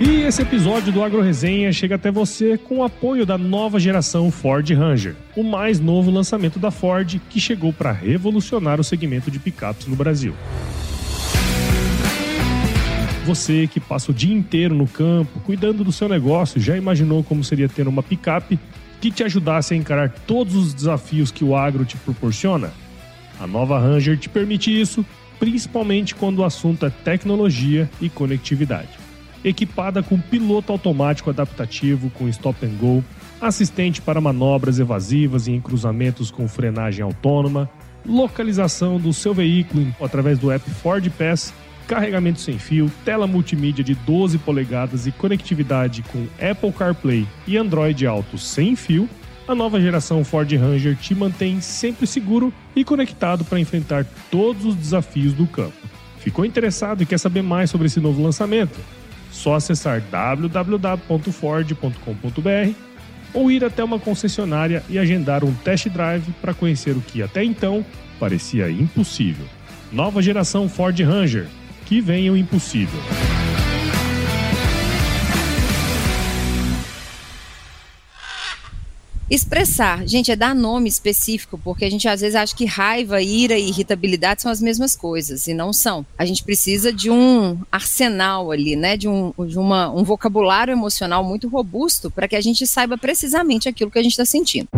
E esse episódio do Agro Resenha chega até você com o apoio da nova geração Ford Ranger, o mais novo lançamento da Ford que chegou para revolucionar o segmento de picapes no Brasil. Você que passa o dia inteiro no campo, cuidando do seu negócio, já imaginou como seria ter uma picape que te ajudasse a encarar todos os desafios que o agro te proporciona? A nova Ranger te permite isso, principalmente quando o assunto é tecnologia e conectividade. Equipada com piloto automático adaptativo com stop and go, assistente para manobras evasivas e em cruzamentos com frenagem autônoma, localização do seu veículo através do app Ford Pass carregamento sem fio, tela multimídia de 12 polegadas e conectividade com Apple CarPlay e Android Auto sem fio, a nova geração Ford Ranger te mantém sempre seguro e conectado para enfrentar todos os desafios do campo. Ficou interessado e quer saber mais sobre esse novo lançamento? Só acessar www.ford.com.br ou ir até uma concessionária e agendar um test drive para conhecer o que até então parecia impossível. Nova geração Ford Ranger que venha o impossível. Expressar, gente, é dar nome específico, porque a gente às vezes acha que raiva, ira e irritabilidade são as mesmas coisas, e não são. A gente precisa de um arsenal ali, né, de um, de uma, um vocabulário emocional muito robusto para que a gente saiba precisamente aquilo que a gente está sentindo.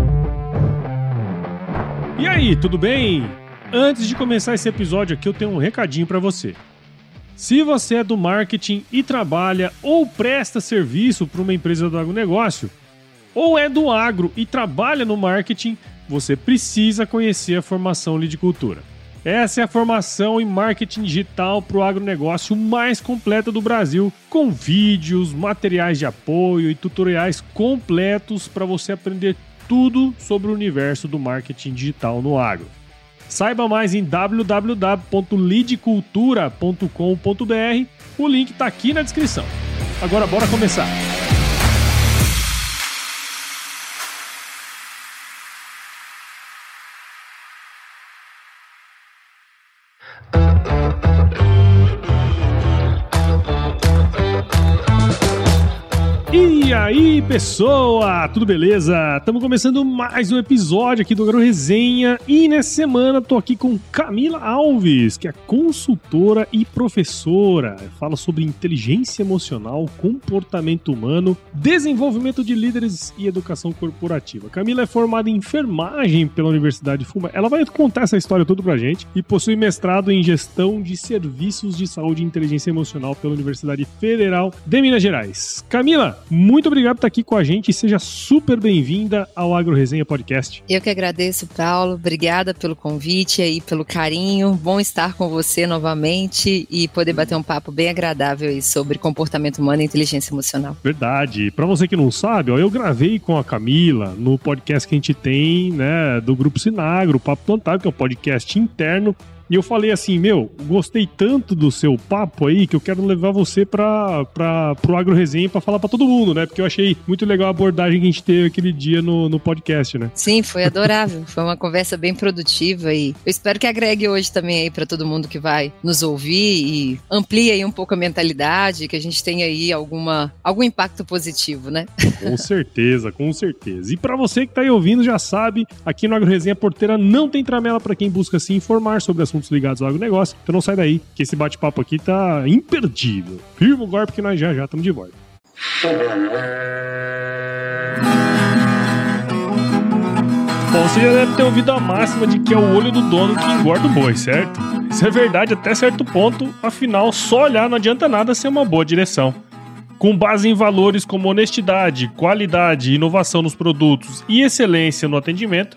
E aí, tudo bem? Antes de começar esse episódio aqui, eu tenho um recadinho para você. Se você é do marketing e trabalha ou presta serviço para uma empresa do agronegócio, ou é do agro e trabalha no marketing, você precisa conhecer a formação Lidicultura. Essa é a formação em marketing digital para o agronegócio mais completa do Brasil, com vídeos, materiais de apoio e tutoriais completos para você aprender tudo sobre o universo do marketing digital no agro. Saiba mais em www.lidcultura.com.br. O link está aqui na descrição. Agora bora começar. Aí, pessoa? Tudo beleza? Estamos começando mais um episódio aqui do Garo Resenha e nessa semana tô aqui com Camila Alves, que é consultora e professora. Fala sobre inteligência emocional, comportamento humano, desenvolvimento de líderes e educação corporativa. Camila é formada em enfermagem pela Universidade Fuma. Ela vai contar essa história toda pra gente e possui mestrado em gestão de serviços de saúde e inteligência emocional pela Universidade Federal de Minas Gerais. Camila, muito obrigado por estar aqui com a gente e seja super bem-vinda ao Agro Resenha Podcast. Eu que agradeço, Paulo. Obrigada pelo convite e pelo carinho. Bom estar com você novamente e poder bater um papo bem agradável aí sobre comportamento humano e inteligência emocional. Verdade. Para você que não sabe, ó, eu gravei com a Camila no podcast que a gente tem, né, do Grupo Sinagro, Papo Plantável, que é um podcast interno e eu falei assim, meu, gostei tanto do seu papo aí que eu quero levar você para pra, pro Agro Resenha pra falar para todo mundo, né? Porque eu achei muito legal a abordagem que a gente teve aquele dia no, no podcast, né? Sim, foi adorável. foi uma conversa bem produtiva e eu espero que agregue hoje também aí para todo mundo que vai nos ouvir e amplie aí um pouco a mentalidade, que a gente tenha aí alguma, algum impacto positivo, né? Com certeza, com certeza. E para você que tá aí ouvindo, já sabe, aqui no Agro Resenha Porteira não tem tramela para quem busca se informar sobre assuntos assuntos ligados ao agronegócio. Então não sai daí, que esse bate-papo aqui tá imperdível. Firma o golpe que nós já já estamos de volta. Bom, você já deve ter ouvido a máxima de que é o olho do dono que engorda o boi, certo? Isso é verdade até certo ponto, afinal, só olhar não adianta nada ser uma boa direção. Com base em valores como honestidade, qualidade, inovação nos produtos e excelência no atendimento,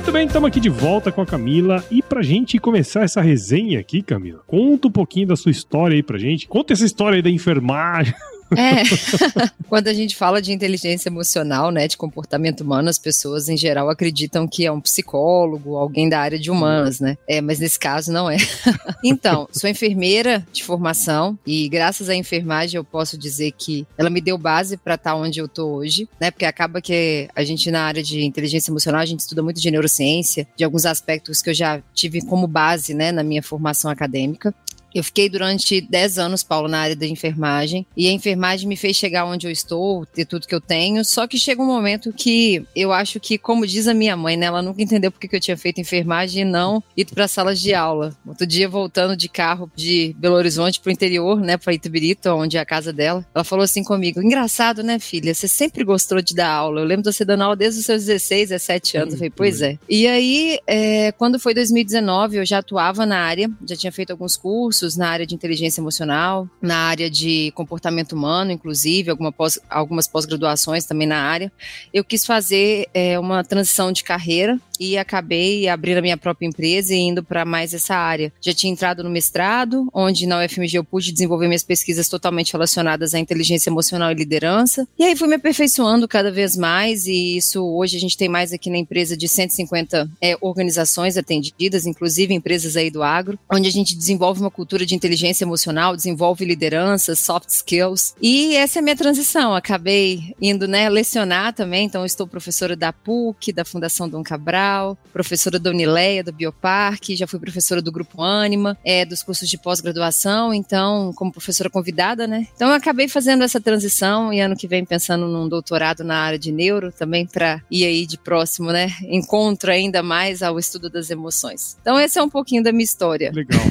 Muito bem, estamos aqui de volta com a Camila. E pra gente começar essa resenha aqui, Camila, conta um pouquinho da sua história aí pra gente. Conta essa história aí da enfermagem. É. Quando a gente fala de inteligência emocional, né, de comportamento humano, as pessoas em geral acreditam que é um psicólogo, alguém da área de humanas, né? É, mas nesse caso não é. então, sou enfermeira de formação e graças à enfermagem eu posso dizer que ela me deu base para estar tá onde eu tô hoje, né? Porque acaba que a gente na área de inteligência emocional, a gente estuda muito de neurociência, de alguns aspectos que eu já tive como base, né, na minha formação acadêmica. Eu fiquei durante 10 anos, Paulo, na área da enfermagem. E a enfermagem me fez chegar onde eu estou, ter tudo que eu tenho. Só que chega um momento que eu acho que, como diz a minha mãe, né, ela nunca entendeu porque que eu tinha feito enfermagem e não ido para salas de aula. Outro dia, voltando de carro de Belo Horizonte para o interior, né, para Itabirito, onde é a casa dela, ela falou assim comigo: Engraçado, né, filha? Você sempre gostou de dar aula. Eu lembro de você dando aula desde os seus 16, 17 anos. Eu falei: Pois é. E aí, é, quando foi 2019, eu já atuava na área, já tinha feito alguns cursos cursos na área de inteligência emocional, na área de comportamento humano, inclusive, alguma pós, algumas pós-graduações também na área. Eu quis fazer é, uma transição de carreira e acabei abrindo a minha própria empresa e indo para mais essa área. Já tinha entrado no mestrado, onde na UFMG eu pude desenvolver minhas pesquisas totalmente relacionadas à inteligência emocional e liderança. E aí fui me aperfeiçoando cada vez mais e isso hoje a gente tem mais aqui na empresa de 150 é, organizações atendidas, inclusive empresas aí do agro, onde a gente desenvolve uma cultura de inteligência emocional, desenvolve liderança, soft skills. E essa é a minha transição. Acabei indo, né, lecionar também, então estou professora da PUC, da Fundação Dom Cabral, professora da Unileia, do Bioparque, já fui professora do Grupo Anima, é, dos cursos de pós-graduação, então, como professora convidada, né? Então, eu acabei fazendo essa transição e ano que vem pensando num doutorado na área de neuro também para ir aí de próximo, né? Encontro ainda mais ao estudo das emoções. Então, esse é um pouquinho da minha história. Legal.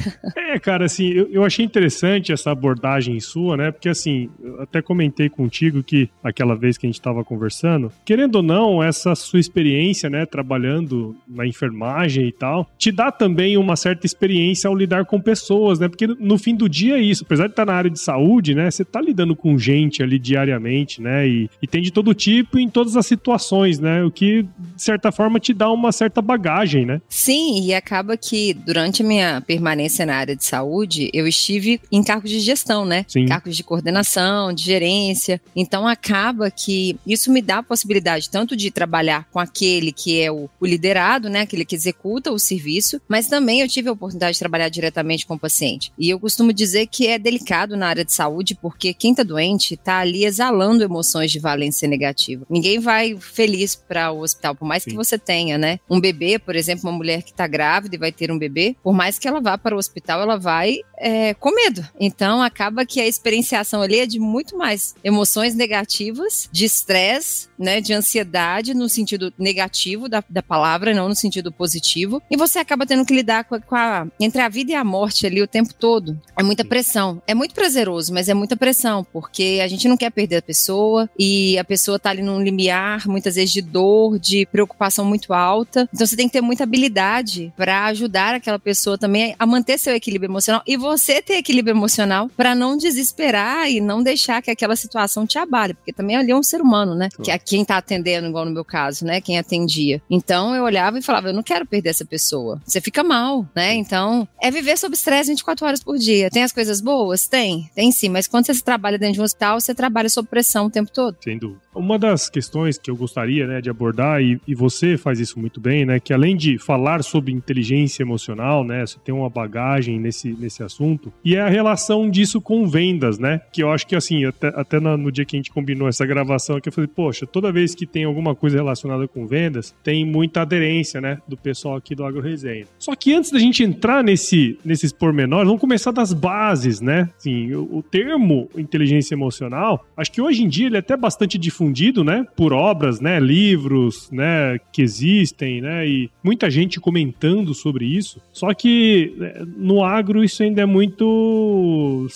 É, cara, assim, eu, eu achei interessante essa abordagem sua, né? Porque, assim, eu até comentei contigo que aquela vez que a gente estava conversando, querendo ou não, essa sua experiência, né, trabalhando trabalhando na enfermagem e tal, te dá também uma certa experiência ao lidar com pessoas, né? Porque no fim do dia é isso. Apesar de estar na área de saúde, né? Você tá lidando com gente ali diariamente, né? E, e tem de todo tipo em todas as situações, né? O que, de certa forma, te dá uma certa bagagem, né? Sim, e acaba que durante a minha permanência na área de saúde, eu estive em cargos de gestão, né? Sim. Cargos de coordenação, de gerência. Então acaba que isso me dá a possibilidade tanto de trabalhar com aquele que é o, o liderado, né, aquele que executa o serviço, mas também eu tive a oportunidade de trabalhar diretamente com o paciente. E eu costumo dizer que é delicado na área de saúde, porque quem está doente está ali exalando emoções de valência negativa. Ninguém vai feliz para o hospital, por mais Sim. que você tenha, né, um bebê, por exemplo, uma mulher que está grávida e vai ter um bebê, por mais que ela vá para o hospital, ela vai é, com medo. Então acaba que a experienciação ali é de muito mais emoções negativas, de estresse, né, de ansiedade no sentido negativo da, da palavra palavra, não no sentido positivo. E você acaba tendo que lidar com a, com a, entre a vida e a morte ali o tempo todo. É muita pressão. É muito prazeroso, mas é muita pressão, porque a gente não quer perder a pessoa e a pessoa tá ali num limiar, muitas vezes de dor, de preocupação muito alta. Então você tem que ter muita habilidade para ajudar aquela pessoa também a manter seu equilíbrio emocional e você ter equilíbrio emocional para não desesperar e não deixar que aquela situação te abale, porque também ali é um ser humano, né? Que é quem tá atendendo, igual no meu caso, né? Quem atendia. Então, então eu olhava e falava, eu não quero perder essa pessoa. Você fica mal, né? Então é viver sob estresse 24 horas por dia. Tem as coisas boas? Tem, tem sim. Mas quando você trabalha dentro de um hospital, você trabalha sob pressão o tempo todo. Sem dúvida. Uma das questões que eu gostaria né, de abordar, e, e, você faz isso muito bem, né? Que além de falar sobre inteligência emocional, né? Você tem uma bagagem nesse, nesse assunto, e é a relação disso com vendas, né? Que eu acho que assim, até, até no dia que a gente combinou essa gravação aqui, eu falei, poxa, toda vez que tem alguma coisa relacionada com vendas, tem muita muita aderência, né, do pessoal aqui do Agro Resenha. Só que antes da gente entrar nesse, nesses pormenores, vamos começar das bases, né? Assim, o, o termo inteligência emocional, acho que hoje em dia ele é até bastante difundido, né, por obras, né, livros, né, que existem, né, e muita gente comentando sobre isso. Só que né, no agro isso ainda é muito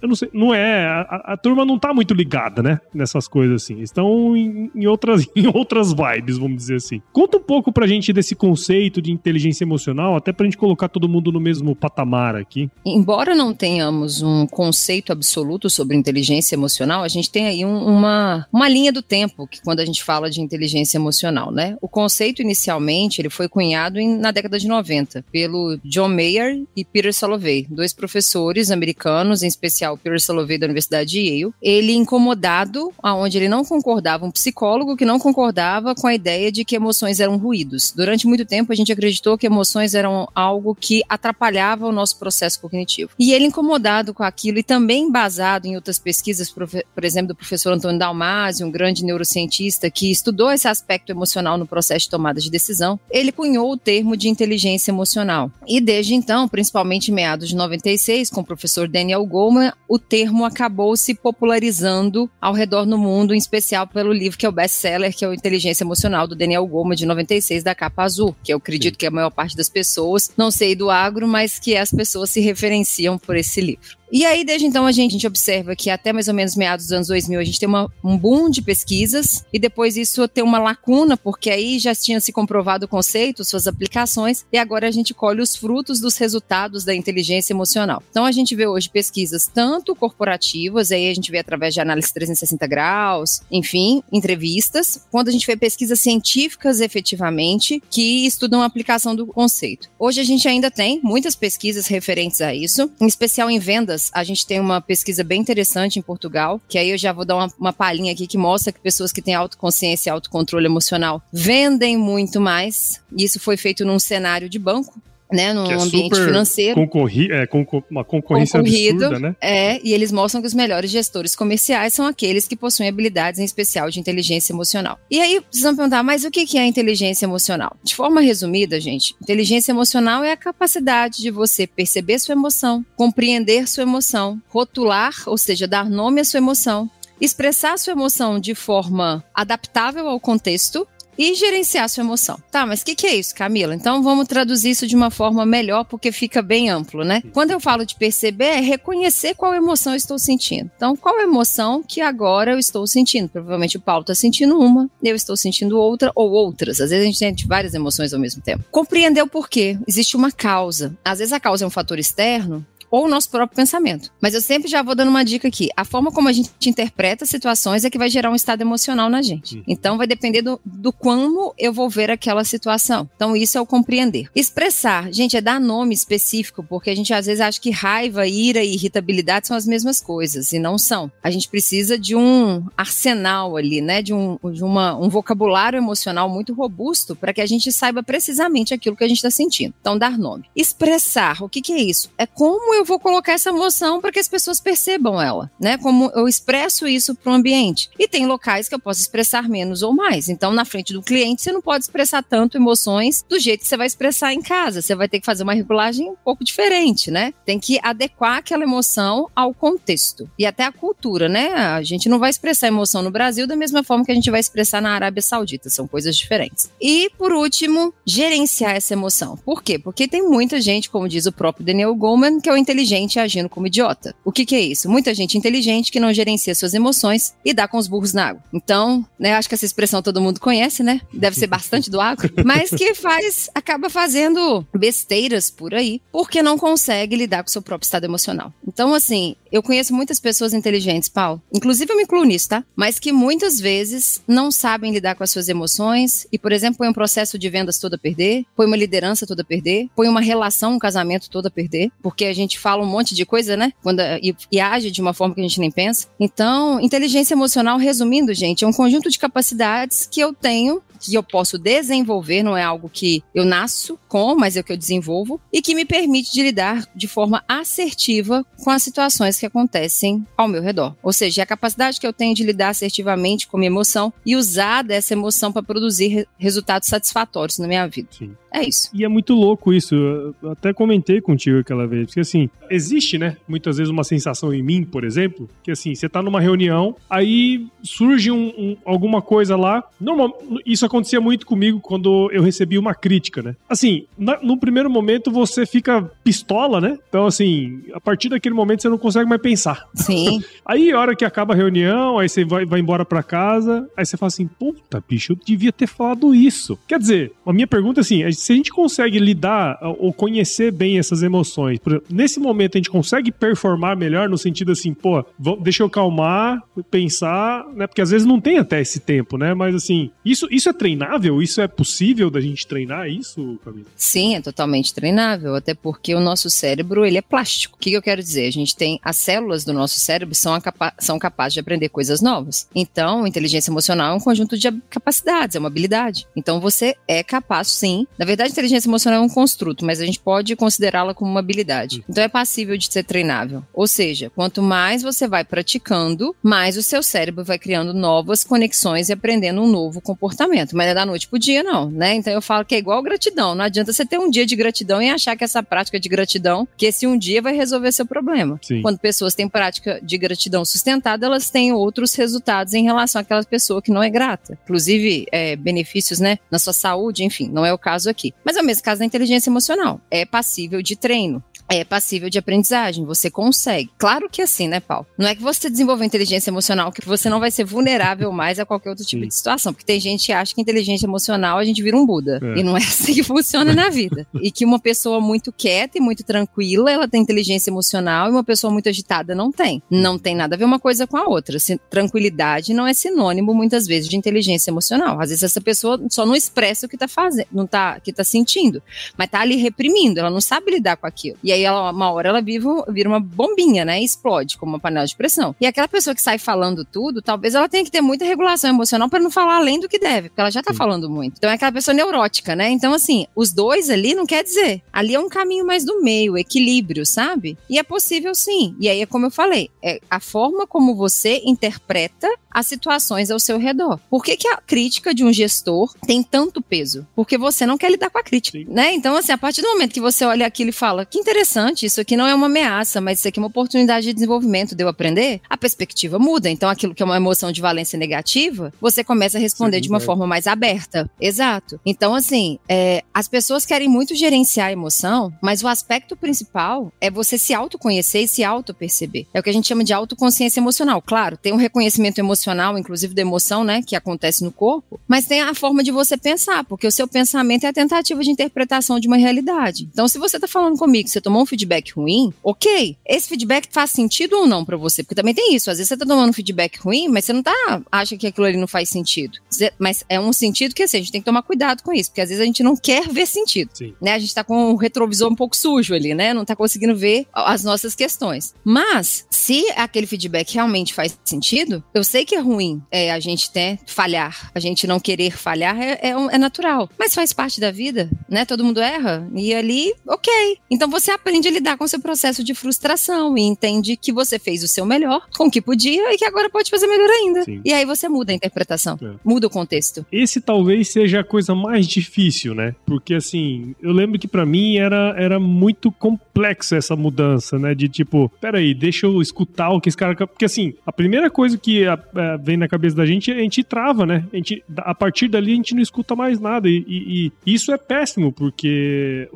eu não sei, não é, a, a, turma não tá muito ligada, né, nessas coisas assim. Estão em, em, outras, em outras vibes, vamos dizer assim. Conta um pouco pra gente desse conceito de inteligência emocional, até pra gente colocar todo mundo no mesmo patamar aqui. Embora não tenhamos um conceito absoluto sobre inteligência emocional, a gente tem aí um, uma, uma linha do tempo que quando a gente fala de inteligência emocional, né? O conceito inicialmente, ele foi cunhado em, na década de 90 pelo John Mayer e Peter Salovey, dois professores americanos, em especial Peter Salovey da Universidade de Yale, ele incomodado, aonde ele não concordava, um psicólogo que não concordava com a ideia de que emoções eram ruídos. Durante muito tempo a gente acreditou que emoções eram algo que atrapalhava o nosso processo cognitivo. E ele incomodado com aquilo e também baseado em outras pesquisas, por exemplo, do professor Antônio Dalmasi, um grande neurocientista que estudou esse aspecto emocional no processo de tomada de decisão, ele cunhou o termo de inteligência emocional. E desde então, principalmente em meados de 96, com o professor Daniel Goleman, o termo acabou se popularizando ao redor do mundo, em especial pelo livro que é o best-seller, que é o Inteligência Emocional, do Daniel Goleman, de 96, da capa azul, que eu acredito Sim. que a maior parte das pessoas, não sei do agro, mas que as pessoas se referenciam por esse livro. E aí, desde então, a gente, a gente, observa que até mais ou menos meados dos anos 2000, a gente tem uma, um boom de pesquisas, e depois isso tem uma lacuna, porque aí já tinha se comprovado o conceito, suas aplicações, e agora a gente colhe os frutos dos resultados da inteligência emocional. Então, a gente vê hoje pesquisas tanto corporativas, aí a gente vê através de análise 360 graus, enfim, entrevistas, quando a gente vê pesquisas científicas efetivamente que estudam a aplicação do conceito. Hoje a gente ainda tem muitas pesquisas referentes a isso, em especial em vendas a gente tem uma pesquisa bem interessante em Portugal, que aí eu já vou dar uma, uma palhinha aqui que mostra que pessoas que têm autoconsciência e autocontrole emocional vendem muito mais. Isso foi feito num cenário de banco, né, no é ambiente financeiro. Concorri é, concor uma concorrência Concorrido, absurda, né? É, e eles mostram que os melhores gestores comerciais são aqueles que possuem habilidades em especial de inteligência emocional. E aí, vocês vão perguntar, mas o que é inteligência emocional? De forma resumida, gente, inteligência emocional é a capacidade de você perceber sua emoção, compreender sua emoção, rotular, ou seja, dar nome à sua emoção, expressar sua emoção de forma adaptável ao contexto e gerenciar sua emoção. Tá, mas o que, que é isso, Camila? Então vamos traduzir isso de uma forma melhor, porque fica bem amplo, né? Quando eu falo de perceber, é reconhecer qual emoção eu estou sentindo. Então, qual emoção que agora eu estou sentindo? Provavelmente o Paulo está sentindo uma, eu estou sentindo outra, ou outras. Às vezes a gente sente várias emoções ao mesmo tempo. Compreender o porquê. Existe uma causa. Às vezes a causa é um fator externo, ou o nosso próprio pensamento. Mas eu sempre já vou dando uma dica aqui. A forma como a gente interpreta situações é que vai gerar um estado emocional na gente. Uhum. Então vai depender do, do como eu vou ver aquela situação. Então isso é o compreender. Expressar, gente, é dar nome específico, porque a gente às vezes acha que raiva, ira e irritabilidade são as mesmas coisas, e não são. A gente precisa de um arsenal ali, né? De um, de uma, um vocabulário emocional muito robusto para que a gente saiba precisamente aquilo que a gente está sentindo. Então, dar nome. Expressar, o que, que é isso? É como eu vou colocar essa emoção para que as pessoas percebam ela, né? Como eu expresso isso para o ambiente. E tem locais que eu posso expressar menos ou mais. Então, na frente do cliente, você não pode expressar tanto emoções do jeito que você vai expressar em casa. Você vai ter que fazer uma regulagem um pouco diferente, né? Tem que adequar aquela emoção ao contexto e até a cultura, né? A gente não vai expressar emoção no Brasil da mesma forma que a gente vai expressar na Arábia Saudita. São coisas diferentes. E, por último, gerenciar essa emoção. Por quê? Porque tem muita gente, como diz o próprio Daniel Goleman, que o inteligente agindo como idiota. O que, que é isso? Muita gente inteligente que não gerencia suas emoções e dá com os burros na água. Então, né, acho que essa expressão todo mundo conhece, né? Deve ser bastante do agro, mas que faz, acaba fazendo besteiras por aí, porque não consegue lidar com o seu próprio estado emocional. Então, assim, eu conheço muitas pessoas inteligentes, Paulo, inclusive eu me incluo nisso, tá? Mas que muitas vezes não sabem lidar com as suas emoções e, por exemplo, põe um processo de vendas todo a perder, põe uma liderança toda a perder, põe uma relação, um casamento todo a perder, porque a gente fala um monte de coisa, né? Quando, e, e age de uma forma que a gente nem pensa. Então, inteligência emocional, resumindo, gente, é um conjunto de capacidades que eu tenho que eu posso desenvolver, não é algo que eu nasço com, mas é o que eu desenvolvo, e que me permite de lidar de forma assertiva com as situações que acontecem ao meu redor. Ou seja, é a capacidade que eu tenho de lidar assertivamente com minha emoção e usar dessa emoção para produzir re resultados satisfatórios na minha vida. Sim. É isso. E é muito louco isso. Eu até comentei contigo aquela vez. Porque assim, existe, né? Muitas vezes uma sensação em mim, por exemplo, que assim, você tá numa reunião, aí surge um, um, alguma coisa lá. Normal, isso acontecia muito comigo quando eu recebi uma crítica, né? Assim, na, no primeiro momento você fica pistola, né? Então, assim, a partir daquele momento você não consegue mais pensar. Sim. aí, a hora que acaba a reunião, aí você vai, vai embora pra casa, aí você fala assim, puta, bicho, eu devia ter falado isso. Quer dizer, a minha pergunta é assim, se a gente consegue lidar ou conhecer bem essas emoções, exemplo, nesse momento a gente consegue performar melhor no sentido assim, pô, deixa eu calmar, pensar, né? Porque às vezes não tem até esse tempo, né? Mas assim, isso, isso é treinável? Isso é possível da gente treinar isso, Camila? Sim, é totalmente treinável, até porque o nosso cérebro, ele é plástico. O que, que eu quero dizer? A gente tem as células do nosso cérebro são, capa são capazes de aprender coisas novas. Então, inteligência emocional é um conjunto de capacidades, é uma habilidade. Então, você é capaz, sim. Na verdade, inteligência emocional é um construto, mas a gente pode considerá-la como uma habilidade. Então, é passível de ser treinável. Ou seja, quanto mais você vai praticando, mais o seu cérebro vai criando novas conexões e aprendendo um novo comportamento. Mas é da noite pro dia, não, né? Então, eu falo que é igual gratidão. Não adianta você ter um dia de gratidão e achar que essa prática de gratidão, que esse um dia vai resolver seu problema. Sim. Quando pessoas têm prática de gratidão sustentada, elas têm outros resultados em relação àquela pessoa que não é grata. Inclusive, é, benefícios, né, na sua saúde, enfim, não é o caso aqui. Mas é o mesmo caso da inteligência emocional. É passível de treino é passível de aprendizagem, você consegue. Claro que é assim, né, Paulo? Não é que você desenvolver inteligência emocional que você não vai ser vulnerável mais a qualquer outro tipo Sim. de situação, porque tem gente que acha que inteligência emocional a gente vira um Buda, é. e não é assim que funciona na vida. E que uma pessoa muito quieta e muito tranquila, ela tem inteligência emocional e uma pessoa muito agitada não tem. Não tem nada a ver uma coisa com a outra. Tranquilidade não é sinônimo muitas vezes de inteligência emocional. Às vezes essa pessoa só não expressa o que tá fazendo, não tá, que tá sentindo, mas tá ali reprimindo, ela não sabe lidar com aquilo. E aí aí ela, uma hora ela viva, vira uma bombinha, né? E explode como uma panela de pressão. E aquela pessoa que sai falando tudo, talvez ela tenha que ter muita regulação emocional para não falar além do que deve, porque ela já tá sim. falando muito. Então é aquela pessoa neurótica, né? Então, assim, os dois ali não quer dizer. Ali é um caminho mais do meio, equilíbrio, sabe? E é possível sim. E aí é como eu falei, é a forma como você interpreta as situações ao seu redor. Por que, que a crítica de um gestor tem tanto peso? Porque você não quer lidar com a crítica, sim. né? Então, assim, a partir do momento que você olha aquilo e fala, que interessante isso aqui não é uma ameaça, mas isso aqui é uma oportunidade de desenvolvimento, de eu aprender, a perspectiva muda. Então, aquilo que é uma emoção de valência negativa, você começa a responder Sim, de uma é. forma mais aberta. Exato. Então, assim, é, as pessoas querem muito gerenciar a emoção, mas o aspecto principal é você se autoconhecer e se auto-perceber. É o que a gente chama de autoconsciência emocional. Claro, tem um reconhecimento emocional, inclusive da emoção, né, que acontece no corpo, mas tem a forma de você pensar, porque o seu pensamento é a tentativa de interpretação de uma realidade. Então, se você está falando comigo, você tomou um feedback ruim, ok. Esse feedback faz sentido ou não para você? Porque também tem isso. Às vezes você tá tomando um feedback ruim, mas você não tá, acha que aquilo ali não faz sentido. Mas é um sentido que assim, a gente tem que tomar cuidado com isso, porque às vezes a gente não quer ver sentido. Sim. Né? A gente tá com o retrovisor um pouco sujo ali, né? Não tá conseguindo ver as nossas questões. Mas, se aquele feedback realmente faz sentido, eu sei que é ruim é, a gente né, falhar, a gente não querer falhar é, é, é natural. Mas faz parte da vida, né? Todo mundo erra. E ali, ok. Então você aprende a lidar com o seu processo de frustração e entende que você fez o seu melhor com o que podia e que agora pode fazer melhor ainda. Sim. E aí você muda a interpretação, é. muda o contexto. Esse talvez seja a coisa mais difícil, né? Porque assim, eu lembro que para mim era, era muito complexa essa mudança, né? De tipo, peraí, deixa eu escutar o que esse cara. Porque assim, a primeira coisa que a, a, vem na cabeça da gente, a gente trava, né? A, gente, a partir dali a gente não escuta mais nada. E, e, e isso é péssimo, porque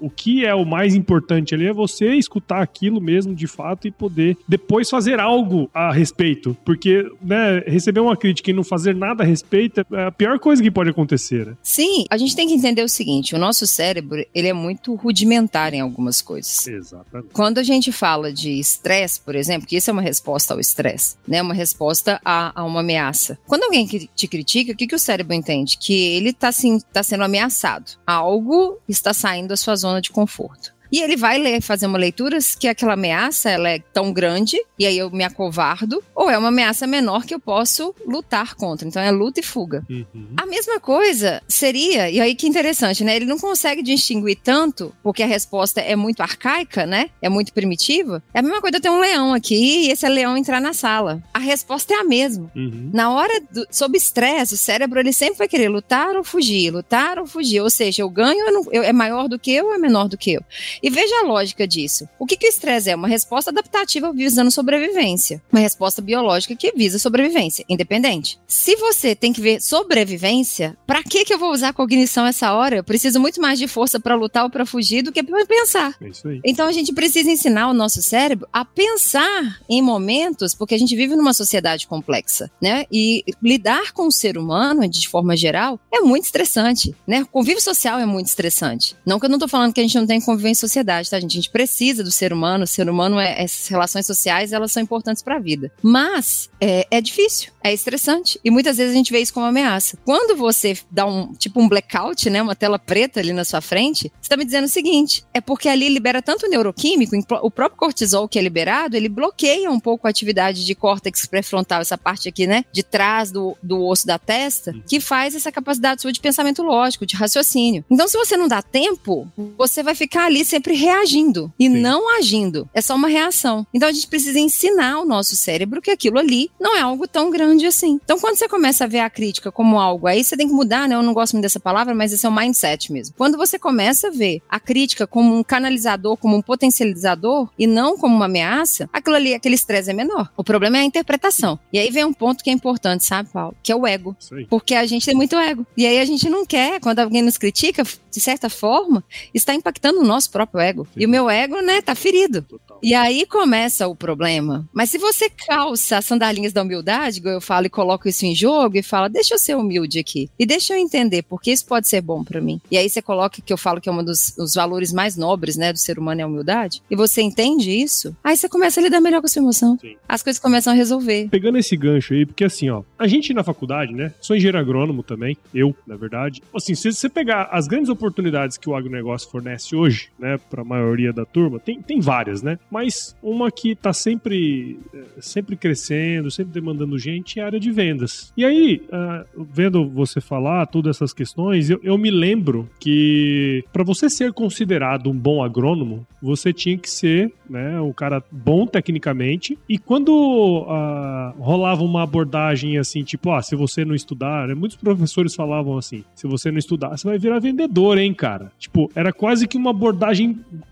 o, que é o mais importante ali é você escutar aquilo mesmo de fato e poder depois fazer algo a respeito. Porque, né, receber uma crítica e não fazer nada a respeito é a pior coisa que pode acontecer. Né? Sim, a gente tem que entender o seguinte: o nosso cérebro ele é muito rudimentar em algumas coisas. Exatamente. Quando a gente fala de estresse, por exemplo, que isso é uma resposta ao estresse, né? Uma resposta a, a uma ameaça. Quando alguém te critica, o que, que o cérebro entende? Que ele está tá sendo ameaçado. Algo está saindo da sua zona de conforto. E ele vai ler, fazer uma leitura que aquela ameaça ela é tão grande, e aí eu me acovardo, ou é uma ameaça menor que eu posso lutar contra. Então é luta e fuga. Uhum. A mesma coisa seria, e aí que interessante, né? Ele não consegue distinguir tanto, porque a resposta é muito arcaica, né? É muito primitiva. É a mesma coisa ter um leão aqui e esse leão entrar na sala. A resposta é a mesma. Uhum. Na hora, do, sob estresse, o cérebro ele sempre vai querer lutar ou fugir, lutar ou fugir. Ou seja, eu ganho, eu não, eu, é maior do que eu ou é menor do que eu. E veja a lógica disso. O que, que o estresse é? Uma resposta adaptativa visando sobrevivência. Uma resposta biológica que visa sobrevivência, independente. Se você tem que ver sobrevivência, para que, que eu vou usar cognição essa hora? Eu preciso muito mais de força para lutar ou para fugir do que para pensar. É isso aí. Então a gente precisa ensinar o nosso cérebro a pensar em momentos, porque a gente vive numa sociedade complexa, né? E lidar com o ser humano, de forma geral, é muito estressante, né? O convívio social é muito estressante. Não que eu não tô falando que a gente não tem em sociedade, tá, gente? A gente precisa do ser humano, o ser humano, é, essas relações sociais, elas são importantes para a vida. Mas é, é difícil, é estressante. E muitas vezes a gente vê isso como ameaça. Quando você dá um, tipo um blackout, né? Uma tela preta ali na sua frente, você tá me dizendo o seguinte, é porque ali libera tanto neuroquímico, o próprio cortisol que é liberado, ele bloqueia um pouco a atividade de córtex pré-frontal, essa parte aqui, né? De trás do, do osso da testa, que faz essa capacidade sua de pensamento lógico, de raciocínio. Então, se você não dá tempo, você vai ficar ali sempre reagindo e Sim. não agindo. É só uma reação. Então, a gente precisa ensinar o nosso cérebro que aquilo ali não é algo tão grande assim. Então, quando você começa a ver a crítica como algo, aí você tem que mudar, né? Eu não gosto muito dessa palavra, mas esse é o mindset mesmo. Quando você começa a ver a crítica como um canalizador, como um potencializador e não como uma ameaça, aquilo ali, aquele estresse é menor. O problema é a interpretação. E aí vem um ponto que é importante, sabe, Paulo? Que é o ego. Porque a gente tem muito ego. E aí a gente não quer, quando alguém nos critica, de certa forma, está impactando o nosso próprio ego. Sim. E o meu ego, né, tá ferido. Total. E aí começa o problema. Mas se você calça as sandalinhas da humildade, eu falo, e coloca isso em jogo e fala, deixa eu ser humilde aqui. E deixa eu entender porque isso pode ser bom para mim. E aí você coloca que eu falo que é um dos valores mais nobres, né, do ser humano é a humildade. E você entende isso, aí você começa a lidar melhor com a sua emoção. Sim. As coisas começam a resolver. Pegando esse gancho aí, porque assim, ó, a gente na faculdade, né, sou engenheiro agrônomo também, eu, na verdade. Assim, se você pegar as grandes oportunidades que o agronegócio fornece hoje, né, para a maioria da turma, tem, tem várias, né? Mas uma que está sempre, eh, sempre crescendo, sempre demandando gente é a área de vendas. E aí, uh, vendo você falar todas essas questões, eu, eu me lembro que para você ser considerado um bom agrônomo, você tinha que ser né, um cara bom tecnicamente. E quando uh, rolava uma abordagem assim, tipo, ah, se você não estudar, né, muitos professores falavam assim, se você não estudar, você vai virar vendedor, hein, cara? Tipo, era quase que uma abordagem,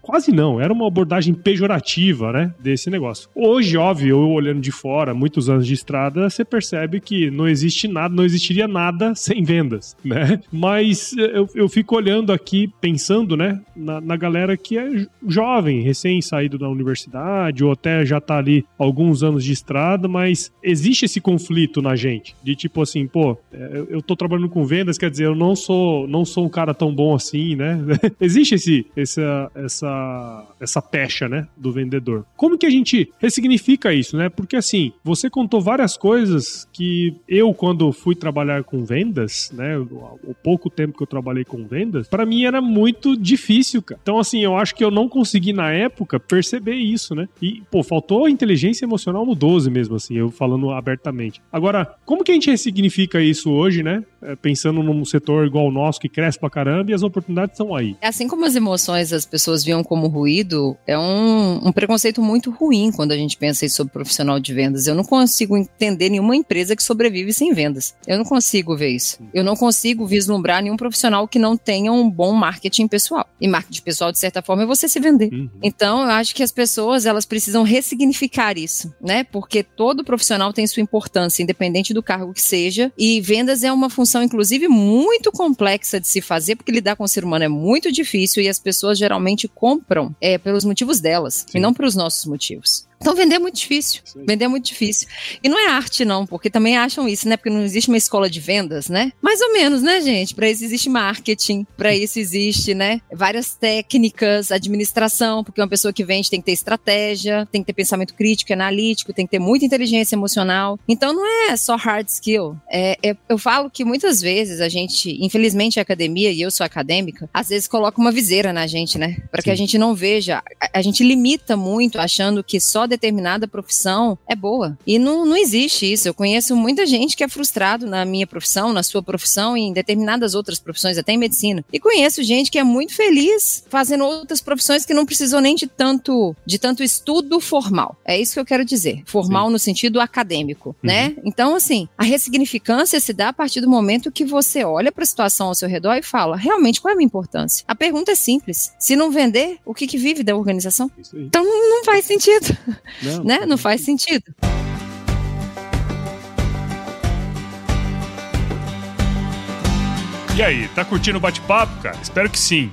quase não, era uma abordagem pejorativa, né, desse negócio. Hoje, óbvio, eu olhando de fora, muitos anos de estrada, você percebe que não existe nada, não existiria nada sem vendas, né? Mas eu, eu fico olhando aqui, pensando, né, na, na galera que é jovem, recém-saído da universidade, ou até já tá ali alguns anos de estrada, mas existe esse conflito na gente, de tipo assim, pô, é, eu tô trabalhando com vendas, quer dizer, eu não sou, não sou um cara tão bom assim, né? existe esse, essa, essa, essa pecha, né, do vendedor. Como que a gente ressignifica isso, né? Porque assim, você contou várias coisas que eu, quando fui trabalhar com vendas, né, o pouco tempo que eu trabalhei com vendas, para mim era muito difícil, cara. Então, assim, eu acho que eu não consegui na época perceber isso, né? E, pô, faltou inteligência emocional no 12 mesmo, assim, eu falando abertamente. Agora, como que a gente ressignifica isso hoje, né? É, pensando num setor igual o nosso, que cresce pra caramba e as oportunidades estão aí. Assim como as emoções as pessoas viam como ruído, é um, um preconceito muito ruim quando a gente pensa sobre profissional de vendas. Eu não consigo entender nenhuma empresa que sobrevive sem vendas. Eu não consigo ver isso. Eu não consigo vislumbrar nenhum profissional que não tenha um bom marketing pessoal. E marketing pessoal, de certa forma, é você se vender. Uhum. Então, eu acho que as pessoas, elas precisam ressignificar isso, né? Porque todo profissional tem sua importância, independente do cargo que seja. E vendas é uma função, inclusive, muito complexa de se fazer, porque lidar com o ser humano é muito difícil e as pessoas geralmente compram é, pelos motivos delas Sim. e não pelos nossos motivos. Então vender é muito difícil. Vender é muito difícil. E não é arte, não, porque também acham isso, né? Porque não existe uma escola de vendas, né? Mais ou menos, né, gente? Para isso existe marketing, para isso existe, né? Várias técnicas, administração, porque uma pessoa que vende tem que ter estratégia, tem que ter pensamento crítico, analítico, tem que ter muita inteligência emocional. Então não é só hard skill. É, é, eu falo que muitas vezes a gente, infelizmente, a academia, e eu sou acadêmica, às vezes coloca uma viseira na gente, né? Para que a gente não veja. A, a gente limita muito achando que só determinada profissão é boa. E não, não existe isso. Eu conheço muita gente que é frustrado na minha profissão, na sua profissão e em determinadas outras profissões, até em medicina. E conheço gente que é muito feliz fazendo outras profissões que não precisou nem de tanto, de tanto estudo formal. É isso que eu quero dizer. Formal Sim. no sentido acadêmico, uhum. né? Então, assim, a ressignificância se dá a partir do momento que você olha para a situação ao seu redor e fala, realmente, qual é a minha importância? A pergunta é simples. Se não vender, o que, que vive da organização? Então, não faz sentido. Não, né? não faz sentido. E aí, tá curtindo o bate-papo, cara? Espero que sim.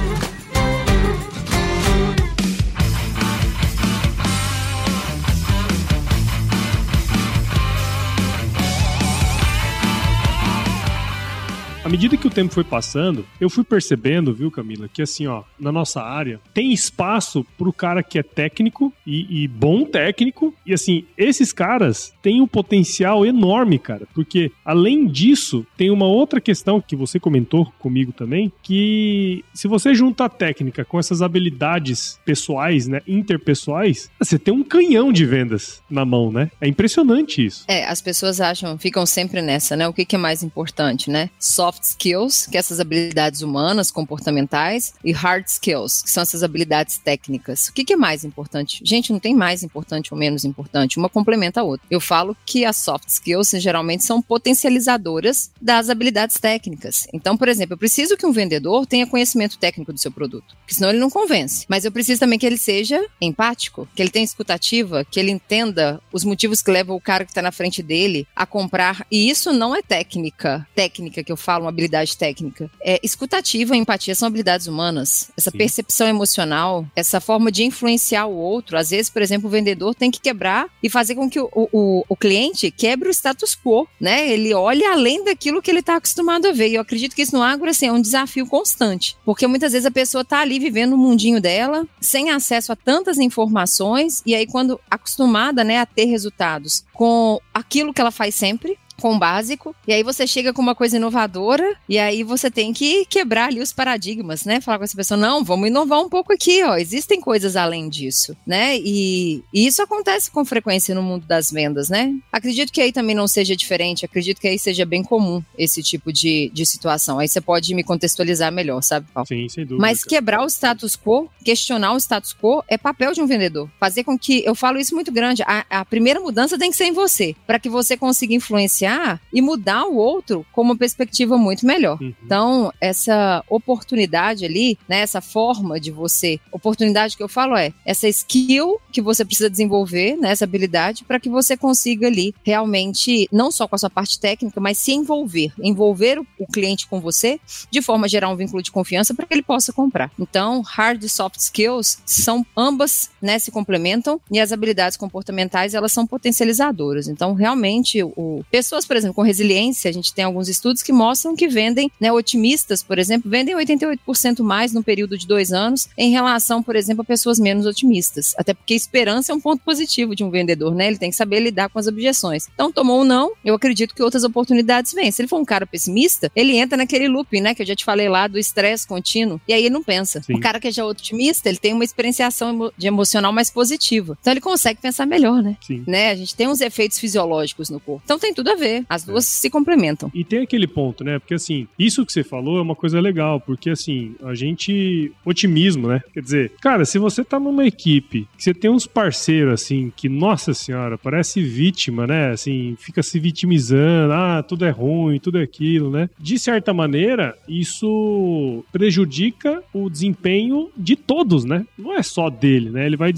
Medida que o tempo foi passando, eu fui percebendo, viu, Camila, que assim, ó, na nossa área, tem espaço pro cara que é técnico e, e bom técnico. E assim, esses caras têm um potencial enorme, cara. Porque, além disso, tem uma outra questão que você comentou comigo também, que se você junta a técnica com essas habilidades pessoais, né, interpessoais, você tem um canhão de vendas na mão, né? É impressionante isso. É, as pessoas acham, ficam sempre nessa, né? O que, que é mais importante, né? Soft soft skills, que é essas habilidades humanas, comportamentais, e hard skills, que são essas habilidades técnicas. O que, que é mais importante? Gente, não tem mais importante ou menos importante, uma complementa a outra. Eu falo que as soft skills geralmente são potencializadoras das habilidades técnicas. Então, por exemplo, eu preciso que um vendedor tenha conhecimento técnico do seu produto, porque senão ele não convence. Mas eu preciso também que ele seja empático, que ele tenha escutativa, que ele entenda os motivos que levam o cara que está na frente dele a comprar. E isso não é técnica, técnica que eu falo, habilidade técnica. É, escutativa e empatia são habilidades humanas. Essa Sim. percepção emocional, essa forma de influenciar o outro. Às vezes, por exemplo, o vendedor tem que quebrar e fazer com que o, o, o cliente quebre o status quo, né? Ele olha além daquilo que ele está acostumado a ver. E eu acredito que isso no agro assim, é um desafio constante. Porque muitas vezes a pessoa está ali vivendo o mundinho dela, sem acesso a tantas informações, e aí, quando acostumada né, a ter resultados com aquilo que ela faz sempre, com o básico, e aí você chega com uma coisa inovadora, e aí você tem que quebrar ali os paradigmas, né? Falar com essa pessoa, não, vamos inovar um pouco aqui, ó, existem coisas além disso, né? E, e isso acontece com frequência no mundo das vendas, né? Acredito que aí também não seja diferente, acredito que aí seja bem comum esse tipo de, de situação. Aí você pode me contextualizar melhor, sabe, Paulo? Sim, sem dúvida. Mas quebrar o status quo, questionar o status quo, é papel de um vendedor. Fazer com que, eu falo isso muito grande, a, a primeira mudança tem que ser em você, para que você consiga influenciar e mudar o outro com uma perspectiva muito melhor. Uhum. Então, essa oportunidade ali, né, essa forma de você, oportunidade que eu falo é essa skill que você precisa desenvolver, né, essa habilidade, para que você consiga ali realmente, não só com a sua parte técnica, mas se envolver, envolver o, o cliente com você, de forma a gerar um vínculo de confiança para que ele possa comprar. Então, hard e soft skills são ambas, né, se complementam e as habilidades comportamentais, elas são potencializadoras. Então, realmente, o pessoas Pessoas, por exemplo, com resiliência, a gente tem alguns estudos que mostram que vendem, né, otimistas, por exemplo, vendem 88% mais no período de dois anos em relação, por exemplo, a pessoas menos otimistas. Até porque esperança é um ponto positivo de um vendedor, né? Ele tem que saber lidar com as objeções. Então, tomou um não, eu acredito que outras oportunidades vêm. Se ele for um cara pessimista, ele entra naquele looping, né, que eu já te falei lá do estresse contínuo, e aí ele não pensa. Sim. O cara que é já otimista, ele tem uma experienciação de emocional mais positiva. Então ele consegue pensar melhor, né? Sim. Né? A gente tem uns efeitos fisiológicos no corpo. Então tem tudo a ver. As duas é. se complementam. E tem aquele ponto, né? Porque assim, isso que você falou é uma coisa legal, porque assim, a gente. Otimismo, né? Quer dizer, cara, se você tá numa equipe, que você tem uns parceiros assim, que, nossa senhora, parece vítima, né? Assim, fica se vitimizando, ah, tudo é ruim, tudo é aquilo, né? De certa maneira, isso prejudica o desempenho de todos, né? Não é só dele, né? Ele vai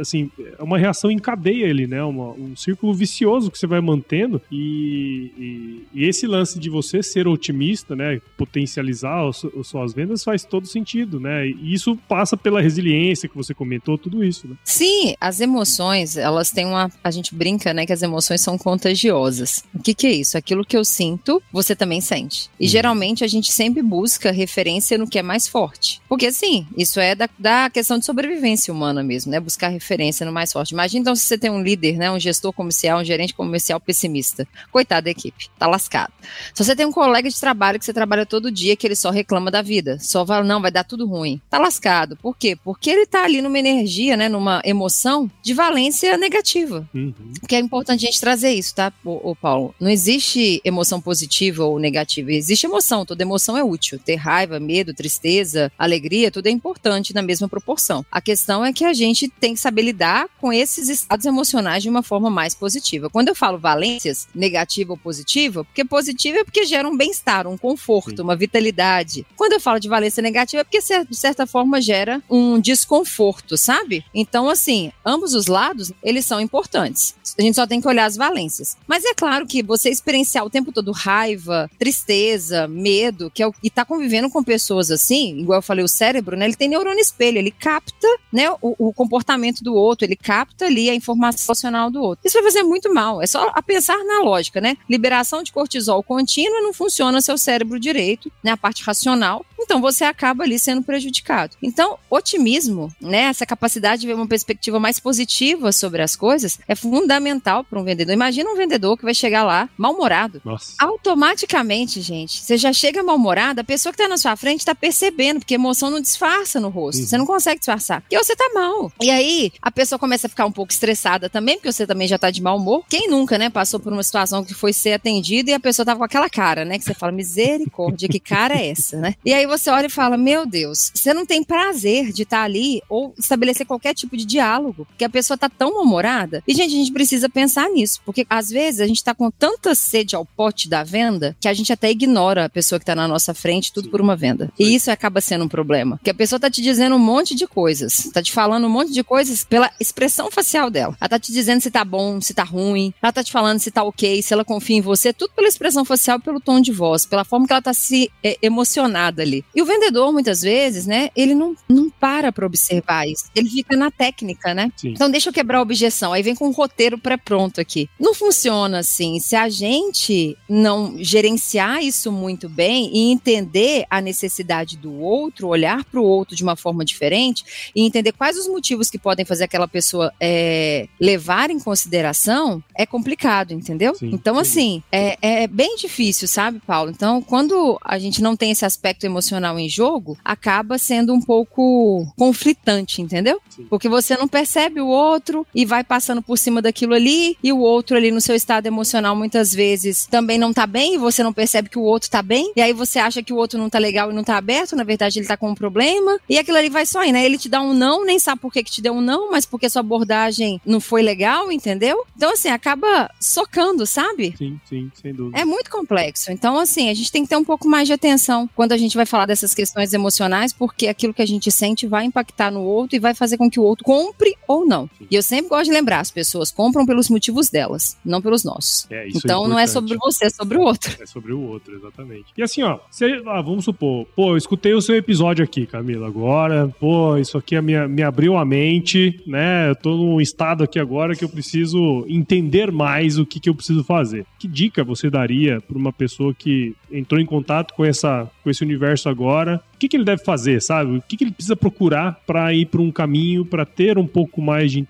assim, é uma reação em cadeia ele, né? Uma, um círculo vicioso que você vai mantendo e, e, e, esse lance de você ser otimista, né? Potencializar as, as suas vendas faz todo sentido, né? E isso passa pela resiliência que você comentou, tudo isso, né? Sim, as emoções, elas têm uma, a gente brinca, né? Que as emoções são contagiosas. O que que é isso? Aquilo que eu sinto, você também sente. E hum. geralmente a gente sempre busca referência no que é mais forte. Porque assim, isso é da, da questão de sobrevivência humana mesmo, né? Buscar referência no mais forte. Imagina então se você tem um líder, né? Um gestor comercial, um gerente comercial pessimista. Coitado da equipe, tá lascado. Se você tem um colega de trabalho que você trabalha todo dia, que ele só reclama da vida, só fala, não, vai dar tudo ruim. Tá lascado. Por quê? Porque ele tá ali numa energia, né? Numa emoção de valência negativa. Uhum. Que é importante a gente trazer isso, tá, ô, ô Paulo? Não existe emoção positiva ou negativa. Existe emoção. Toda emoção é útil. Ter raiva, medo, tristeza, alegria, tudo é importante na mesma proporção. A questão é que a gente tem que saber lidar com esses estados emocionais de uma forma mais positiva. Quando eu falo valências, negativa ou positiva, porque positiva é porque gera um bem-estar, um conforto, Sim. uma vitalidade. Quando eu falo de valência negativa é porque, de certa forma, gera um desconforto, sabe? Então, assim, ambos os lados, eles são importantes. A gente só tem que olhar as valências. Mas é claro que você experienciar o tempo todo raiva, tristeza, medo, que é o, e tá convivendo com pessoas assim, igual eu falei, o cérebro, né? Ele tem neurônio espelho, ele capta, né, o, o comportamento do outro, ele capta ali a informação emocional do outro. Isso vai fazer muito mal. É só a pensar na lógica, né? Liberação de cortisol contínua não funciona seu cérebro direito, né? A parte racional. Então você acaba ali sendo prejudicado. Então, otimismo, né? Essa capacidade de ver uma perspectiva mais positiva sobre as coisas é fundamental para um vendedor. Imagina um vendedor que vai chegar lá mal-humorado. Automaticamente, gente, você já chega mal-humorado, a pessoa que está na sua frente está percebendo, porque emoção não disfarça no rosto. Uhum. Você não consegue disfarçar. Porque você tá mal. E aí, a pessoa começa a ficar um pouco estressada também, porque você também já tá de mau humor. Quem nunca, né, passou por uma situação que foi ser atendido e a pessoa tava com aquela cara, né, que você fala, misericórdia, que cara é essa, né? E aí você olha e fala, meu Deus, você não tem prazer de estar tá ali ou estabelecer qualquer tipo de diálogo, porque a pessoa tá tão humorada. E, gente, a gente precisa pensar nisso, porque às vezes a gente tá com tanta sede ao pote da venda que a gente até ignora a pessoa que tá na nossa frente, tudo Sim. por uma venda. E isso acaba sendo um problema, porque a pessoa tá te dizendo um monte de coisas, tá te falando um monte de coisas pela expressão facial dela. Ela tá te dizendo se tá bom, se tá ruim, ela tá te falando se tá ok, se ela confia em você, tudo pela expressão facial, pelo tom de voz, pela forma que ela tá se é, emocionada ali. E o vendedor, muitas vezes, né, ele não, não para pra observar isso. Ele fica na técnica, né? Sim. Então deixa eu quebrar a objeção. Aí vem com um roteiro pré-pronto aqui. Não funciona assim. Se a gente não gerenciar isso muito bem e entender a necessidade do outro, olhar para o outro de uma forma diferente e entender quais os motivos que podem fazer aquela pessoa é, levar em consideração, é complicado, entendeu? Sim, então, sim. assim, é, é bem difícil, sabe, Paulo? Então, quando a gente não tem esse aspecto emocional em jogo, acaba sendo um pouco conflitante, entendeu? Sim. Porque você não percebe o outro e vai passando por cima daquilo ali, e o outro ali no seu estado emocional muitas vezes também não tá bem, e você não percebe que o outro tá bem, e aí você acha que o outro não tá legal e não tá aberto, na verdade ele tá com um problema, e aquilo ali vai só indo, né? Ele te dá um não, nem sabe por que, que te deu um não, mas porque sua abordagem não foi legal, entendeu? Então, assim, acaba socando, sabe? Sim, sim, sem dúvida. É muito complexo. Então, assim, a gente tem que ter um pouco mais de atenção quando a gente vai falar dessas questões emocionais porque aquilo que a gente sente vai impactar no outro e vai fazer com que o outro compre ou não. E eu sempre gosto de lembrar, as pessoas compram pelos motivos delas, não pelos nossos. É, então é não é sobre você, é sobre o outro. É sobre o outro, exatamente. E assim, ó, você, ah, vamos supor, pô, eu escutei o seu episódio aqui, Camila, agora, pô, isso aqui me, me abriu a mente, né? Eu tô num estado aqui agora que eu preciso entender mais o que, que eu preciso fazer. Que dica você daria para uma pessoa que entrou em contato com, essa, com esse universo agora que, que ele deve fazer, sabe? O que, que ele precisa procurar para ir para um caminho, para ter um pouco mais de.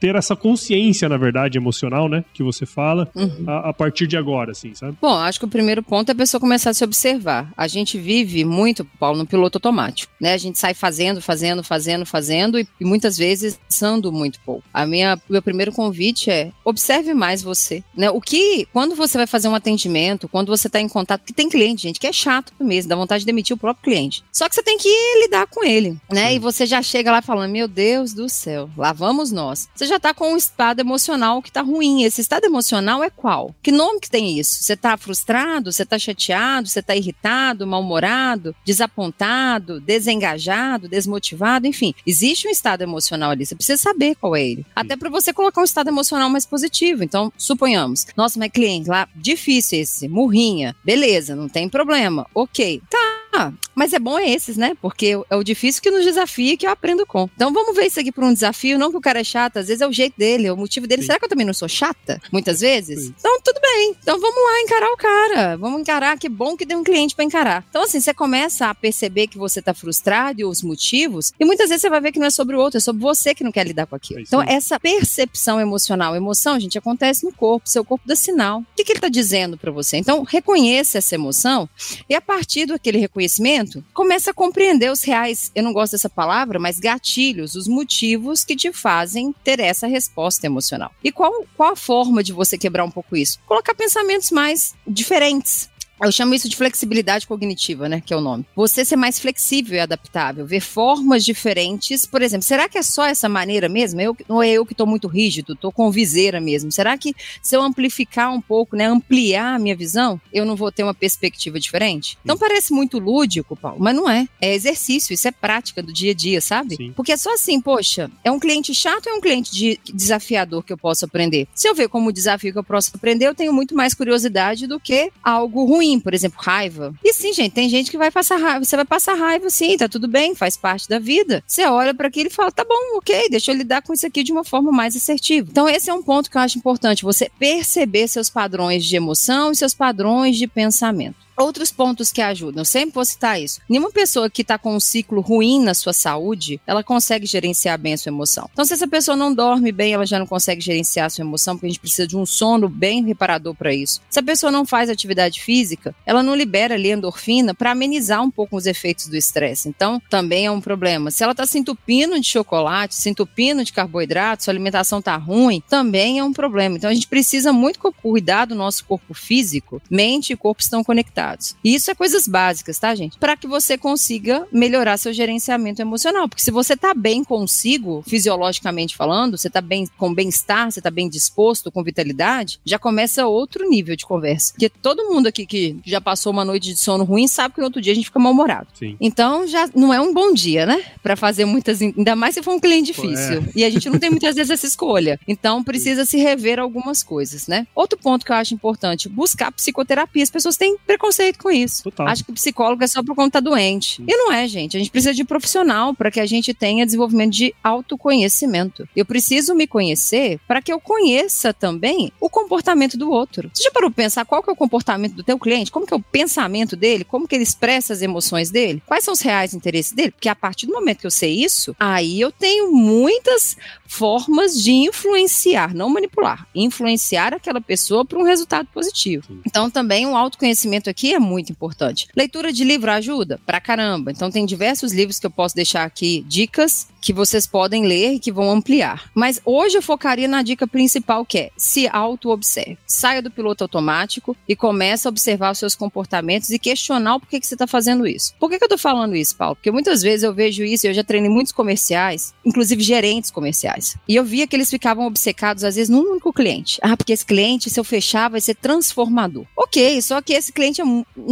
ter essa consciência, na verdade, emocional, né? Que você fala, uhum. a, a, partir de agora, assim, sabe? Bom, acho que o primeiro ponto é a pessoa começar a se observar. A gente vive muito, Paulo, no piloto automático, né? A gente sai fazendo, fazendo, fazendo, fazendo e, e muitas vezes pensando muito pouco. A minha, meu primeiro convite é observe mais você, né? O que, quando você vai fazer um atendimento, quando você está em contato, que tem cliente, gente, que é chato mesmo, dá vontade de demitir o próprio cliente. Só que você tem que lidar com ele, né? Sim. E você já chega lá falando: Meu Deus do céu, lá vamos nós. Você já tá com um estado emocional que tá ruim. Esse estado emocional é qual? Que nome que tem isso? Você tá frustrado? Você tá chateado? Você tá irritado, mal-humorado, desapontado, desengajado, desmotivado? Enfim, existe um estado emocional ali. Você precisa saber qual é ele. Sim. Até para você colocar um estado emocional mais positivo. Então, suponhamos, nossa, mas cliente lá, difícil esse, murrinha. Beleza, não tem problema. Ok. Tá, mas é bom esses, né? Porque é o difícil que nos desafia e que eu aprendo com. Então vamos ver isso aqui por um desafio, não que o cara é chato, às vezes é o jeito dele, é o motivo dele. Sim. Será que eu também não sou chata? Muitas vezes? Sim. Então tudo bem. Então vamos lá encarar o cara. Vamos encarar, que bom que tem um cliente para encarar. Então assim, você começa a perceber que você tá frustrado e os motivos, e muitas vezes você vai ver que não é sobre o outro, é sobre você que não quer lidar com aquilo. É então essa percepção emocional, emoção, gente, acontece no corpo, seu corpo dá sinal. O que, que ele tá dizendo para você? Então reconheça essa emoção e a partir daquele reconhecimento, começa a compreender os reais, eu não gosto dessa palavra, mas gatilhos, os motivos que te fazem ter essa resposta emocional. E qual, qual a forma de você quebrar um pouco isso? Colocar pensamentos mais diferentes. Eu chamo isso de flexibilidade cognitiva, né? Que é o nome. Você ser mais flexível e adaptável, ver formas diferentes. Por exemplo, será que é só essa maneira mesmo? Eu, ou é eu que estou muito rígido, estou com viseira mesmo? Será que se eu amplificar um pouco, né? Ampliar a minha visão, eu não vou ter uma perspectiva diferente? Então parece muito lúdico, Paulo, mas não é. É exercício, isso é prática do dia a dia, sabe? Sim. Porque é só assim, poxa, é um cliente chato ou é um cliente de, desafiador que eu posso aprender? Se eu ver como desafio que eu posso aprender, eu tenho muito mais curiosidade do que algo ruim ruim, por exemplo, raiva. E sim, gente, tem gente que vai passar raiva. Você vai passar raiva, sim, tá tudo bem, faz parte da vida. Você olha para aquilo e fala, tá bom, ok, deixa eu lidar com isso aqui de uma forma mais assertiva. Então, esse é um ponto que eu acho importante, você perceber seus padrões de emoção e seus padrões de pensamento. Outros pontos que ajudam, sempre vou citar isso. Nenhuma pessoa que está com um ciclo ruim na sua saúde, ela consegue gerenciar bem a sua emoção. Então, se essa pessoa não dorme bem, ela já não consegue gerenciar a sua emoção, porque a gente precisa de um sono bem reparador para isso. Se a pessoa não faz atividade física, ela não libera ali endorfina para amenizar um pouco os efeitos do estresse. Então, também é um problema. Se ela está se entupindo de chocolate, se entupindo de carboidrato, sua alimentação está ruim, também é um problema. Então, a gente precisa muito cuidar do nosso corpo físico. Mente e corpo estão conectados. E isso é coisas básicas, tá, gente? Para que você consiga melhorar seu gerenciamento emocional. Porque se você tá bem consigo, fisiologicamente falando, você tá bem com bem-estar, você tá bem disposto, com vitalidade, já começa outro nível de conversa. Porque todo mundo aqui que já passou uma noite de sono ruim sabe que no outro dia a gente fica mal-humorado. Então já não é um bom dia, né? Para fazer muitas, ainda mais se for um cliente difícil. É. E a gente não tem muitas vezes essa escolha. Então precisa se rever algumas coisas, né? Outro ponto que eu acho importante, buscar psicoterapia. As pessoas têm preconceito preconceito com isso. Total. Acho que o psicólogo é só por conta doente. E não é, gente. A gente precisa de profissional para que a gente tenha desenvolvimento de autoconhecimento. Eu preciso me conhecer para que eu conheça também o comportamento do outro. Você já parou para pensar qual que é o comportamento do teu cliente? Como que é o pensamento dele? Como que ele expressa as emoções dele? Quais são os reais interesses dele? Porque a partir do momento que eu sei isso, aí eu tenho muitas formas de influenciar, não manipular, influenciar aquela pessoa para um resultado positivo. Então também o um autoconhecimento aqui é muito importante. Leitura de livro ajuda pra caramba. Então tem diversos livros que eu posso deixar aqui dicas que vocês podem ler e que vão ampliar. Mas hoje eu focaria na dica principal que é se auto-observe. Saia do piloto automático e comece a observar os seus comportamentos e questionar o porquê que você está fazendo isso. Por que, que eu estou falando isso, Paulo? Porque muitas vezes eu vejo isso, eu já treinei muitos comerciais, inclusive gerentes comerciais, e eu via que eles ficavam obcecados às vezes num único cliente. Ah, porque esse cliente, se eu fechar, vai ser transformador. Ok, só que esse cliente é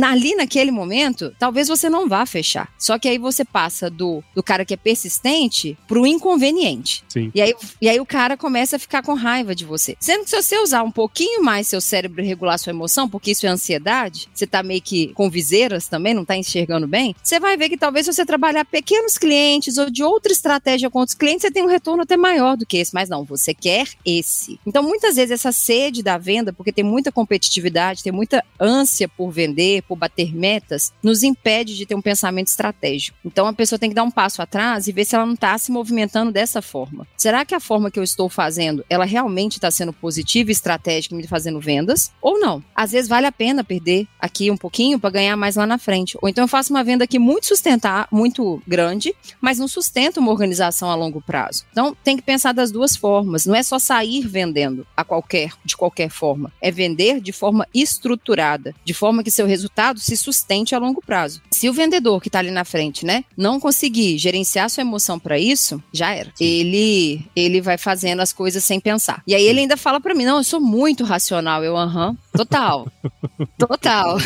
ali naquele momento, talvez você não vá fechar. Só que aí você passa do, do cara que é persistente pro inconveniente. Sim. E aí, e aí o cara começa a ficar com raiva de você. Sendo que se você usar um pouquinho mais seu cérebro e regular sua emoção, porque isso é ansiedade, você tá meio que com viseiras também, não tá enxergando bem, você vai ver que talvez se você trabalhar pequenos clientes ou de outra estratégia com outros clientes, você tem um retorno até maior do que esse. Mas não, você quer esse. Então, muitas vezes, essa sede da venda, porque tem muita competitividade, tem muita ânsia por vender, por bater metas, nos impede de ter um pensamento estratégico. Então, a pessoa tem que dar um passo atrás e ver se ela não está se movimentando dessa forma. Será que a forma que eu estou fazendo, ela realmente está sendo positiva e estratégica me fazendo vendas? Ou não? Às vezes vale a pena perder aqui um pouquinho para ganhar mais lá na frente. Ou então eu faço uma venda aqui muito sustentar, muito grande, mas não sustenta uma organização a longo prazo. Então, tem que pensar das duas formas. Não é só sair vendendo a qualquer, de qualquer forma. É vender de forma estruturada, de forma que seu resultado se sustente a longo prazo. Se o vendedor que está ali na frente, né, não conseguir gerenciar sua emoção para isso, já era. Ele ele vai fazendo as coisas sem pensar. E aí ele ainda fala para mim: "Não, eu sou muito racional". Eu, aham, total. total.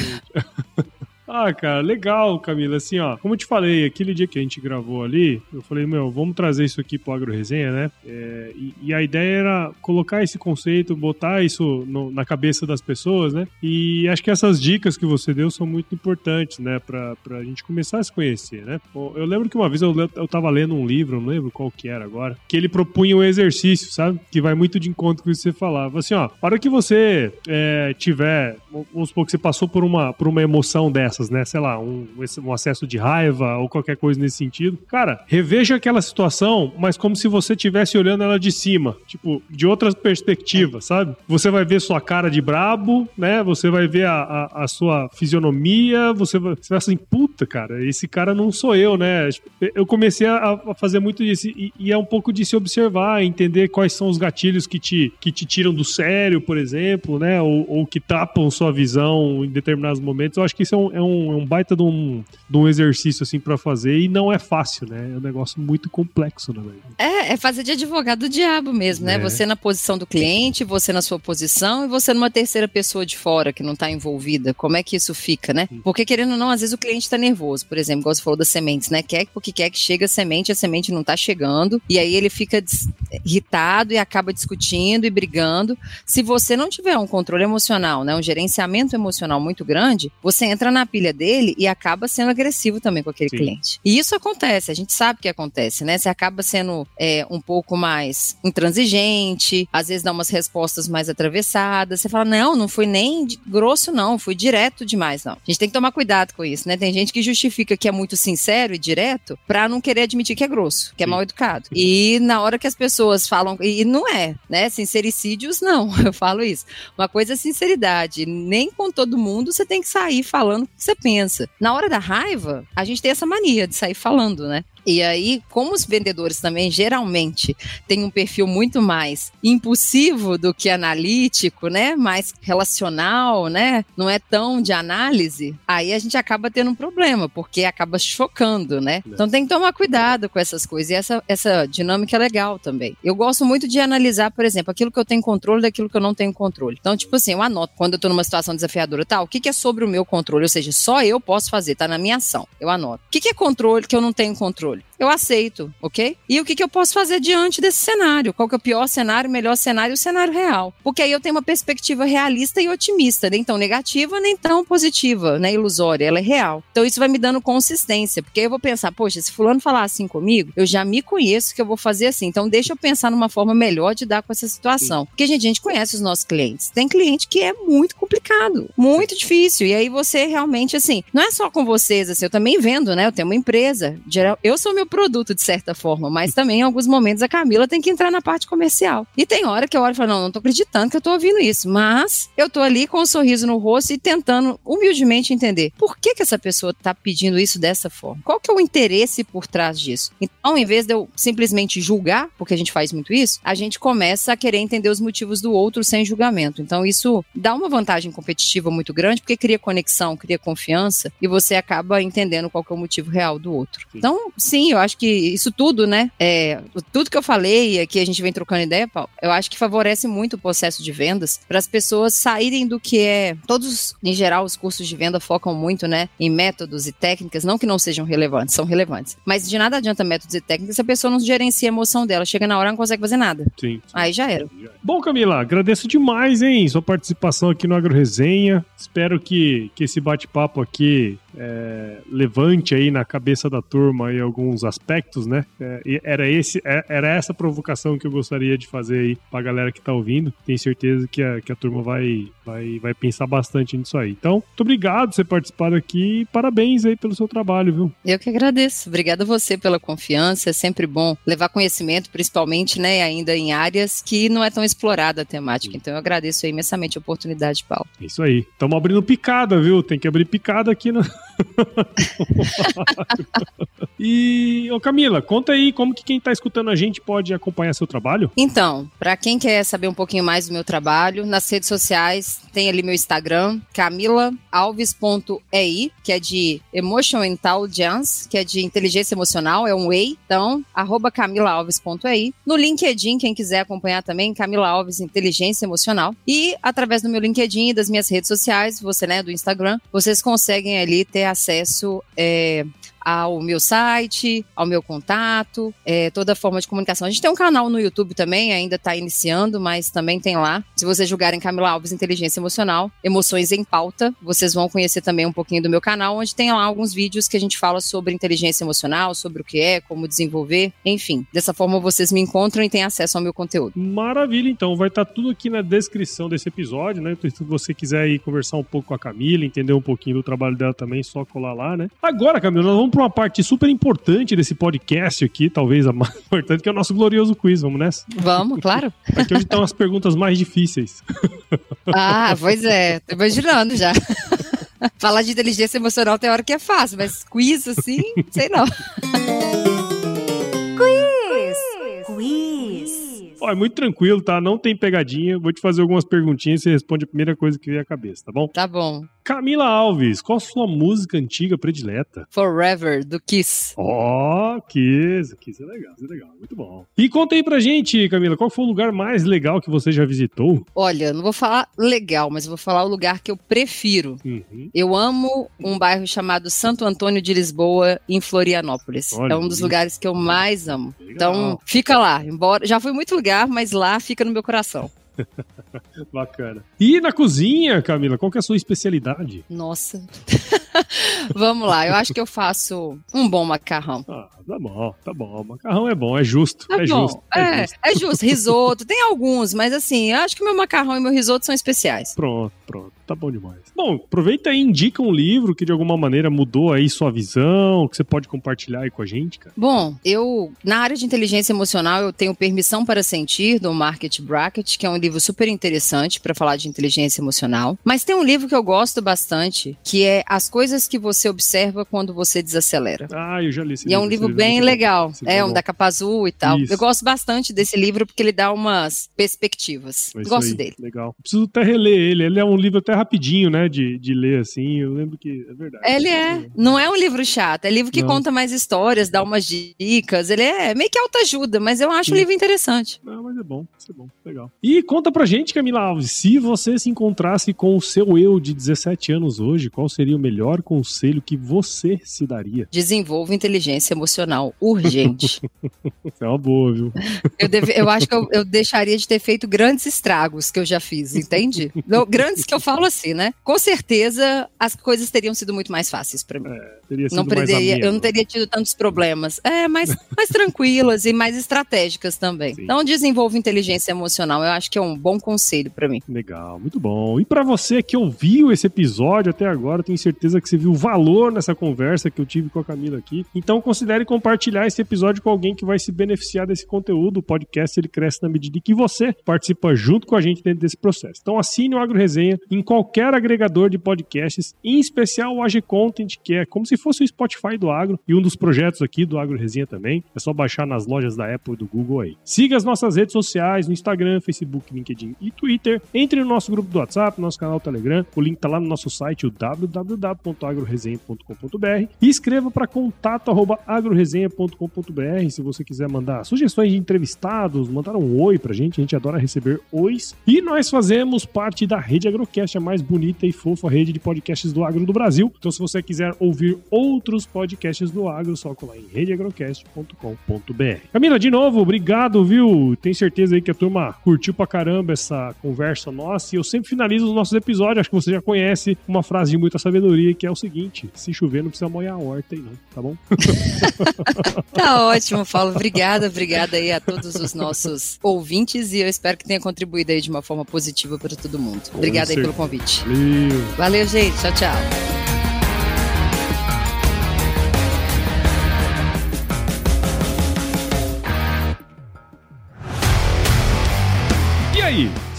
Ah, cara, legal, Camila. Assim, ó, como eu te falei, aquele dia que a gente gravou ali, eu falei, meu, vamos trazer isso aqui pro Agro Resenha, né? É, e, e, a ideia era colocar esse conceito, botar isso no, na cabeça das pessoas, né? E acho que essas dicas que você deu são muito importantes, né? Pra, pra gente começar a se conhecer, né? Eu lembro que uma vez eu, eu tava lendo um livro, não lembro qual que era agora, que ele propunha um exercício, sabe? Que vai muito de encontro com o que você falava. Assim, ó, para que você é, tiver, vamos supor que você passou por uma, por uma emoção dessa, né? Sei lá, um, um acesso de raiva ou qualquer coisa nesse sentido. Cara, reveja aquela situação, mas como se você estivesse olhando ela de cima, tipo, de outra perspectiva, sabe? Você vai ver sua cara de brabo, né? Você vai ver a, a, a sua fisionomia, você vai, você vai assim, puta, cara, esse cara não sou eu, né? Eu comecei a, a fazer muito disso e, e, é um pouco de se observar, entender quais são os gatilhos que te, que te tiram do sério, por exemplo, né? Ou, ou que tapam sua visão em determinados momentos. Eu acho que isso é um, é um um, é um baita de um, de um exercício assim para fazer e não é fácil, né? É um negócio muito complexo, né? É, é fazer de advogado do diabo mesmo, né? É. Você na posição do cliente, você na sua posição e você numa terceira pessoa de fora que não tá envolvida. Como é que isso fica, né? Porque querendo ou não, às vezes o cliente tá nervoso, por exemplo, igual você falou das sementes, né? Quer porque quer que chegue a semente, a semente não tá chegando e aí ele fica irritado e acaba discutindo e brigando. Se você não tiver um controle emocional, né, um gerenciamento emocional muito grande, você entra na pilha pilha dele e acaba sendo agressivo também com aquele Sim. cliente. E isso acontece, a gente sabe que acontece, né? Você acaba sendo é, um pouco mais intransigente, às vezes dá umas respostas mais atravessadas. Você fala, não, não fui nem grosso, não, fui direto demais, não. A gente tem que tomar cuidado com isso, né? Tem gente que justifica que é muito sincero e direto pra não querer admitir que é grosso, que é mal educado. E na hora que as pessoas falam, e não é, né? Sincericídios, não, eu falo isso. Uma coisa é sinceridade. Nem com todo mundo você tem que sair falando que você pensa. Na hora da raiva, a gente tem essa mania de sair falando, né? E aí, como os vendedores também geralmente têm um perfil muito mais impulsivo do que analítico, né? Mais relacional, né? Não é tão de análise, aí a gente acaba tendo um problema, porque acaba chocando, né? Então tem que tomar cuidado com essas coisas. E essa, essa dinâmica é legal também. Eu gosto muito de analisar, por exemplo, aquilo que eu tenho controle daquilo que eu não tenho controle. Então, tipo assim, eu anoto quando eu tô numa situação desafiadora, tal, tá, o que, que é sobre o meu controle? Ou seja, só eu posso fazer, tá na minha ação. Eu anoto. O que, que é controle que eu não tenho controle? Controle. Eu aceito, ok? E o que, que eu posso fazer diante desse cenário? Qual que é o pior cenário, o melhor cenário e o cenário real? Porque aí eu tenho uma perspectiva realista e otimista, nem tão negativa, nem tão positiva, né? Ilusória, ela é real. Então isso vai me dando consistência, porque eu vou pensar, poxa, se fulano falar assim comigo, eu já me conheço que eu vou fazer assim. Então deixa eu pensar numa forma melhor de dar com essa situação. Porque, gente, a gente conhece os nossos clientes. Tem cliente que é muito complicado, muito difícil. E aí você realmente, assim, não é só com vocês, assim, eu também vendo, né? Eu tenho uma empresa. Eu sou meu produto, de certa forma, mas também em alguns momentos a Camila tem que entrar na parte comercial. E tem hora que eu olho e falo, não, não tô acreditando que eu tô ouvindo isso, mas eu tô ali com um sorriso no rosto e tentando humildemente entender por que que essa pessoa tá pedindo isso dessa forma. Qual que é o interesse por trás disso? Então, em vez de eu simplesmente julgar, porque a gente faz muito isso, a gente começa a querer entender os motivos do outro sem julgamento. Então, isso dá uma vantagem competitiva muito grande, porque cria conexão, cria confiança e você acaba entendendo qual que é o motivo real do outro. Então, sim, eu acho que isso tudo, né? É, tudo que eu falei e aqui a gente vem trocando ideia, Paulo, eu acho que favorece muito o processo de vendas para as pessoas saírem do que é. Todos, em geral, os cursos de venda focam muito, né, em métodos e técnicas, não que não sejam relevantes, são relevantes. Mas de nada adianta métodos e técnicas se a pessoa não gerencia a emoção dela. Chega na hora e não consegue fazer nada. Sim. sim. Aí já era. Bom, Camila, agradeço demais, hein, sua participação aqui no Agro Resenha. Espero que, que esse bate-papo aqui é, levante aí na cabeça da turma aí alguns aspectos, né? É, era, esse, é, era essa provocação que eu gostaria de fazer aí pra galera que tá ouvindo. Tenho certeza que a, que a turma vai, vai, vai pensar bastante nisso aí. Então, muito obrigado por ter participado aqui e parabéns aí pelo seu trabalho, viu? Eu que agradeço. Obrigada a você pela confiança. É sempre bom levar conhecimento, principalmente, né, ainda em áreas que não é tão explorada a temática. Então, eu agradeço imensamente a oportunidade, Paulo. Isso aí. Estamos abrindo picada, viu? Tem que abrir picada aqui no, e, ô Camila, conta aí como que quem está escutando a gente pode acompanhar seu trabalho? Então, para quem quer saber um pouquinho mais do meu trabalho, nas redes sociais tem ali meu Instagram, camilaalves.ei, que é de Emotional Intelligence, que é de inteligência emocional, é um EI. Então, arroba camilaalves.ei. No LinkedIn, quem quiser acompanhar também, Camila Alves Inteligência Emocional. E através do meu LinkedIn e das minhas redes sociais, você, né, do Instagram, vocês conseguem ali ter acesso é, ao meu site, ao meu contato, é, toda forma de comunicação. A gente tem um canal no YouTube também, ainda está iniciando, mas também tem lá. Se vocês jogarem Camila Alves Inteligência Emocional, Emoções em Pauta, vocês vão conhecer também um pouquinho do meu canal, onde tem lá alguns vídeos que a gente fala sobre inteligência emocional, sobre o que é, como desenvolver, enfim. Dessa forma vocês me encontram e têm acesso ao meu conteúdo. Maravilha, então. Vai estar tá tudo aqui na descrição desse episódio, né? Se você quiser ir conversar um pouco com a Camila, entender um pouquinho do trabalho dela também, só colar lá, né? Agora, Camila, nós vamos vamos para uma parte super importante desse podcast aqui, talvez a mais importante, que é o nosso glorioso quiz. Vamos nessa? Vamos, claro. Aqui hoje estão as perguntas mais difíceis. Ah, pois é. Tô imaginando já. Falar de inteligência emocional tem hora que é fácil, mas quiz assim, sei não. quiz! Quiz! Ó, é muito tranquilo, tá? Não tem pegadinha. Vou te fazer algumas perguntinhas e você responde a primeira coisa que vier à cabeça, tá bom? Tá bom. Camila Alves, qual a sua música antiga predileta? Forever, do Kiss. Ó, oh, Kiss. Kiss é legal, Kiss é legal. Muito bom. E conta aí pra gente, Camila, qual foi o lugar mais legal que você já visitou? Olha, não vou falar legal, mas vou falar o lugar que eu prefiro. Uhum. Eu amo um bairro chamado Santo Antônio de Lisboa, em Florianópolis. Olha, é um dos isso. lugares que eu mais amo. Legal. Então, fica lá. Embora já fui muito lugar, mas lá fica no meu coração. Bacana. E na cozinha, Camila, qual que é a sua especialidade? Nossa. Vamos lá, eu acho que eu faço um bom macarrão. Ah, tá bom, tá bom. Macarrão é bom, é justo. Tá é, bom. Justo, é, é, justo. É justo. Risoto, tem alguns, mas assim, eu acho que meu macarrão e meu risoto são especiais. Pronto. Tá bom demais. Bom, aproveita e indica um livro que de alguma maneira mudou aí sua visão, que você pode compartilhar aí com a gente, cara. Bom, eu, na área de inteligência emocional, eu tenho Permissão para Sentir, do Market Bracket, que é um livro super interessante para falar de inteligência emocional. Mas tem um livro que eu gosto bastante, que é As Coisas que Você Observa Quando Você Desacelera. Ah, eu já li esse e livro. E é um livro bem livro legal. É, é um da capa azul e tal. Isso. Eu gosto bastante desse livro porque ele dá umas perspectivas. É gosto aí. dele. Legal. Preciso até reler ele. Ele é um livro até rapidinho, né, de, de ler, assim. Eu lembro que é verdade. Ele é. Não é um livro chato. É livro que Não. conta mais histórias, dá umas dicas. Ele é meio que autoajuda, mas eu acho Sim. um livro interessante. Não, mas é bom. Isso é bom. Legal. E conta pra gente, Camila Alves, se você se encontrasse com o seu eu de 17 anos hoje, qual seria o melhor conselho que você se daria? Desenvolva inteligência emocional urgente. É uma boa, viu? Eu, deve, eu acho que eu, eu, deixaria de ter feito grandes estragos que eu já fiz, entende? grandes que eu falo assim, né? Com certeza as coisas teriam sido muito mais fáceis para mim. É, teria sido não perderia, eu não teria tido tantos problemas. É, mais, mais tranquilas e mais estratégicas também. Sim. Então, desenvolva inteligência emocional. Eu acho que é um bom conselho para mim. Legal, muito bom. E para você que ouviu esse episódio até agora, tenho certeza que você viu valor nessa conversa que eu tive com a Camila aqui. Então, considere compartilhar esse episódio com alguém que vai se beneficiar desse conteúdo. O podcast ele cresce na medida que você participa junto com a gente dentro desse processo. Então, assine o Agro Resenha em qualquer agregador de podcasts, em especial o AG Content, que é como se fosse o Spotify do Agro e um dos projetos aqui do Agro Resenha também. É só baixar nas lojas da Apple e do Google aí. Siga as nossas redes sociais no Instagram, Facebook, LinkedIn e Twitter. Entre no nosso grupo do WhatsApp, nosso canal Telegram. O link tá lá no nosso site, o www.agroresenha.com.br e escreva para contato@agroresenha.com.br se você quiser mandar sugestões de entrevistados, mandar um oi pra gente, a gente adora receber ois. E nós fazemos parte da Rede Agrocast, a mais bonita e fofa rede de podcasts do agro do Brasil. Então se você quiser ouvir outros podcasts do agro, só colar em redeagrocast.com.br. Camila, de novo, obrigado, viu? Tenho certeza aí que a turma curtiu pra caramba essa conversa nossa e eu sempre finalizo os nossos episódios, acho que você já conhece uma frase de muita sabedoria que é o seguinte: se chover não precisa molhar a horta aí não, tá bom? tá ótimo, Paulo. Obrigada, obrigada aí a todos os nossos ouvintes e eu espero que tenha contribuído aí de uma forma positiva para todo mundo. Obrigada aí pelo convite. Valeu. Valeu, gente. Tchau, tchau.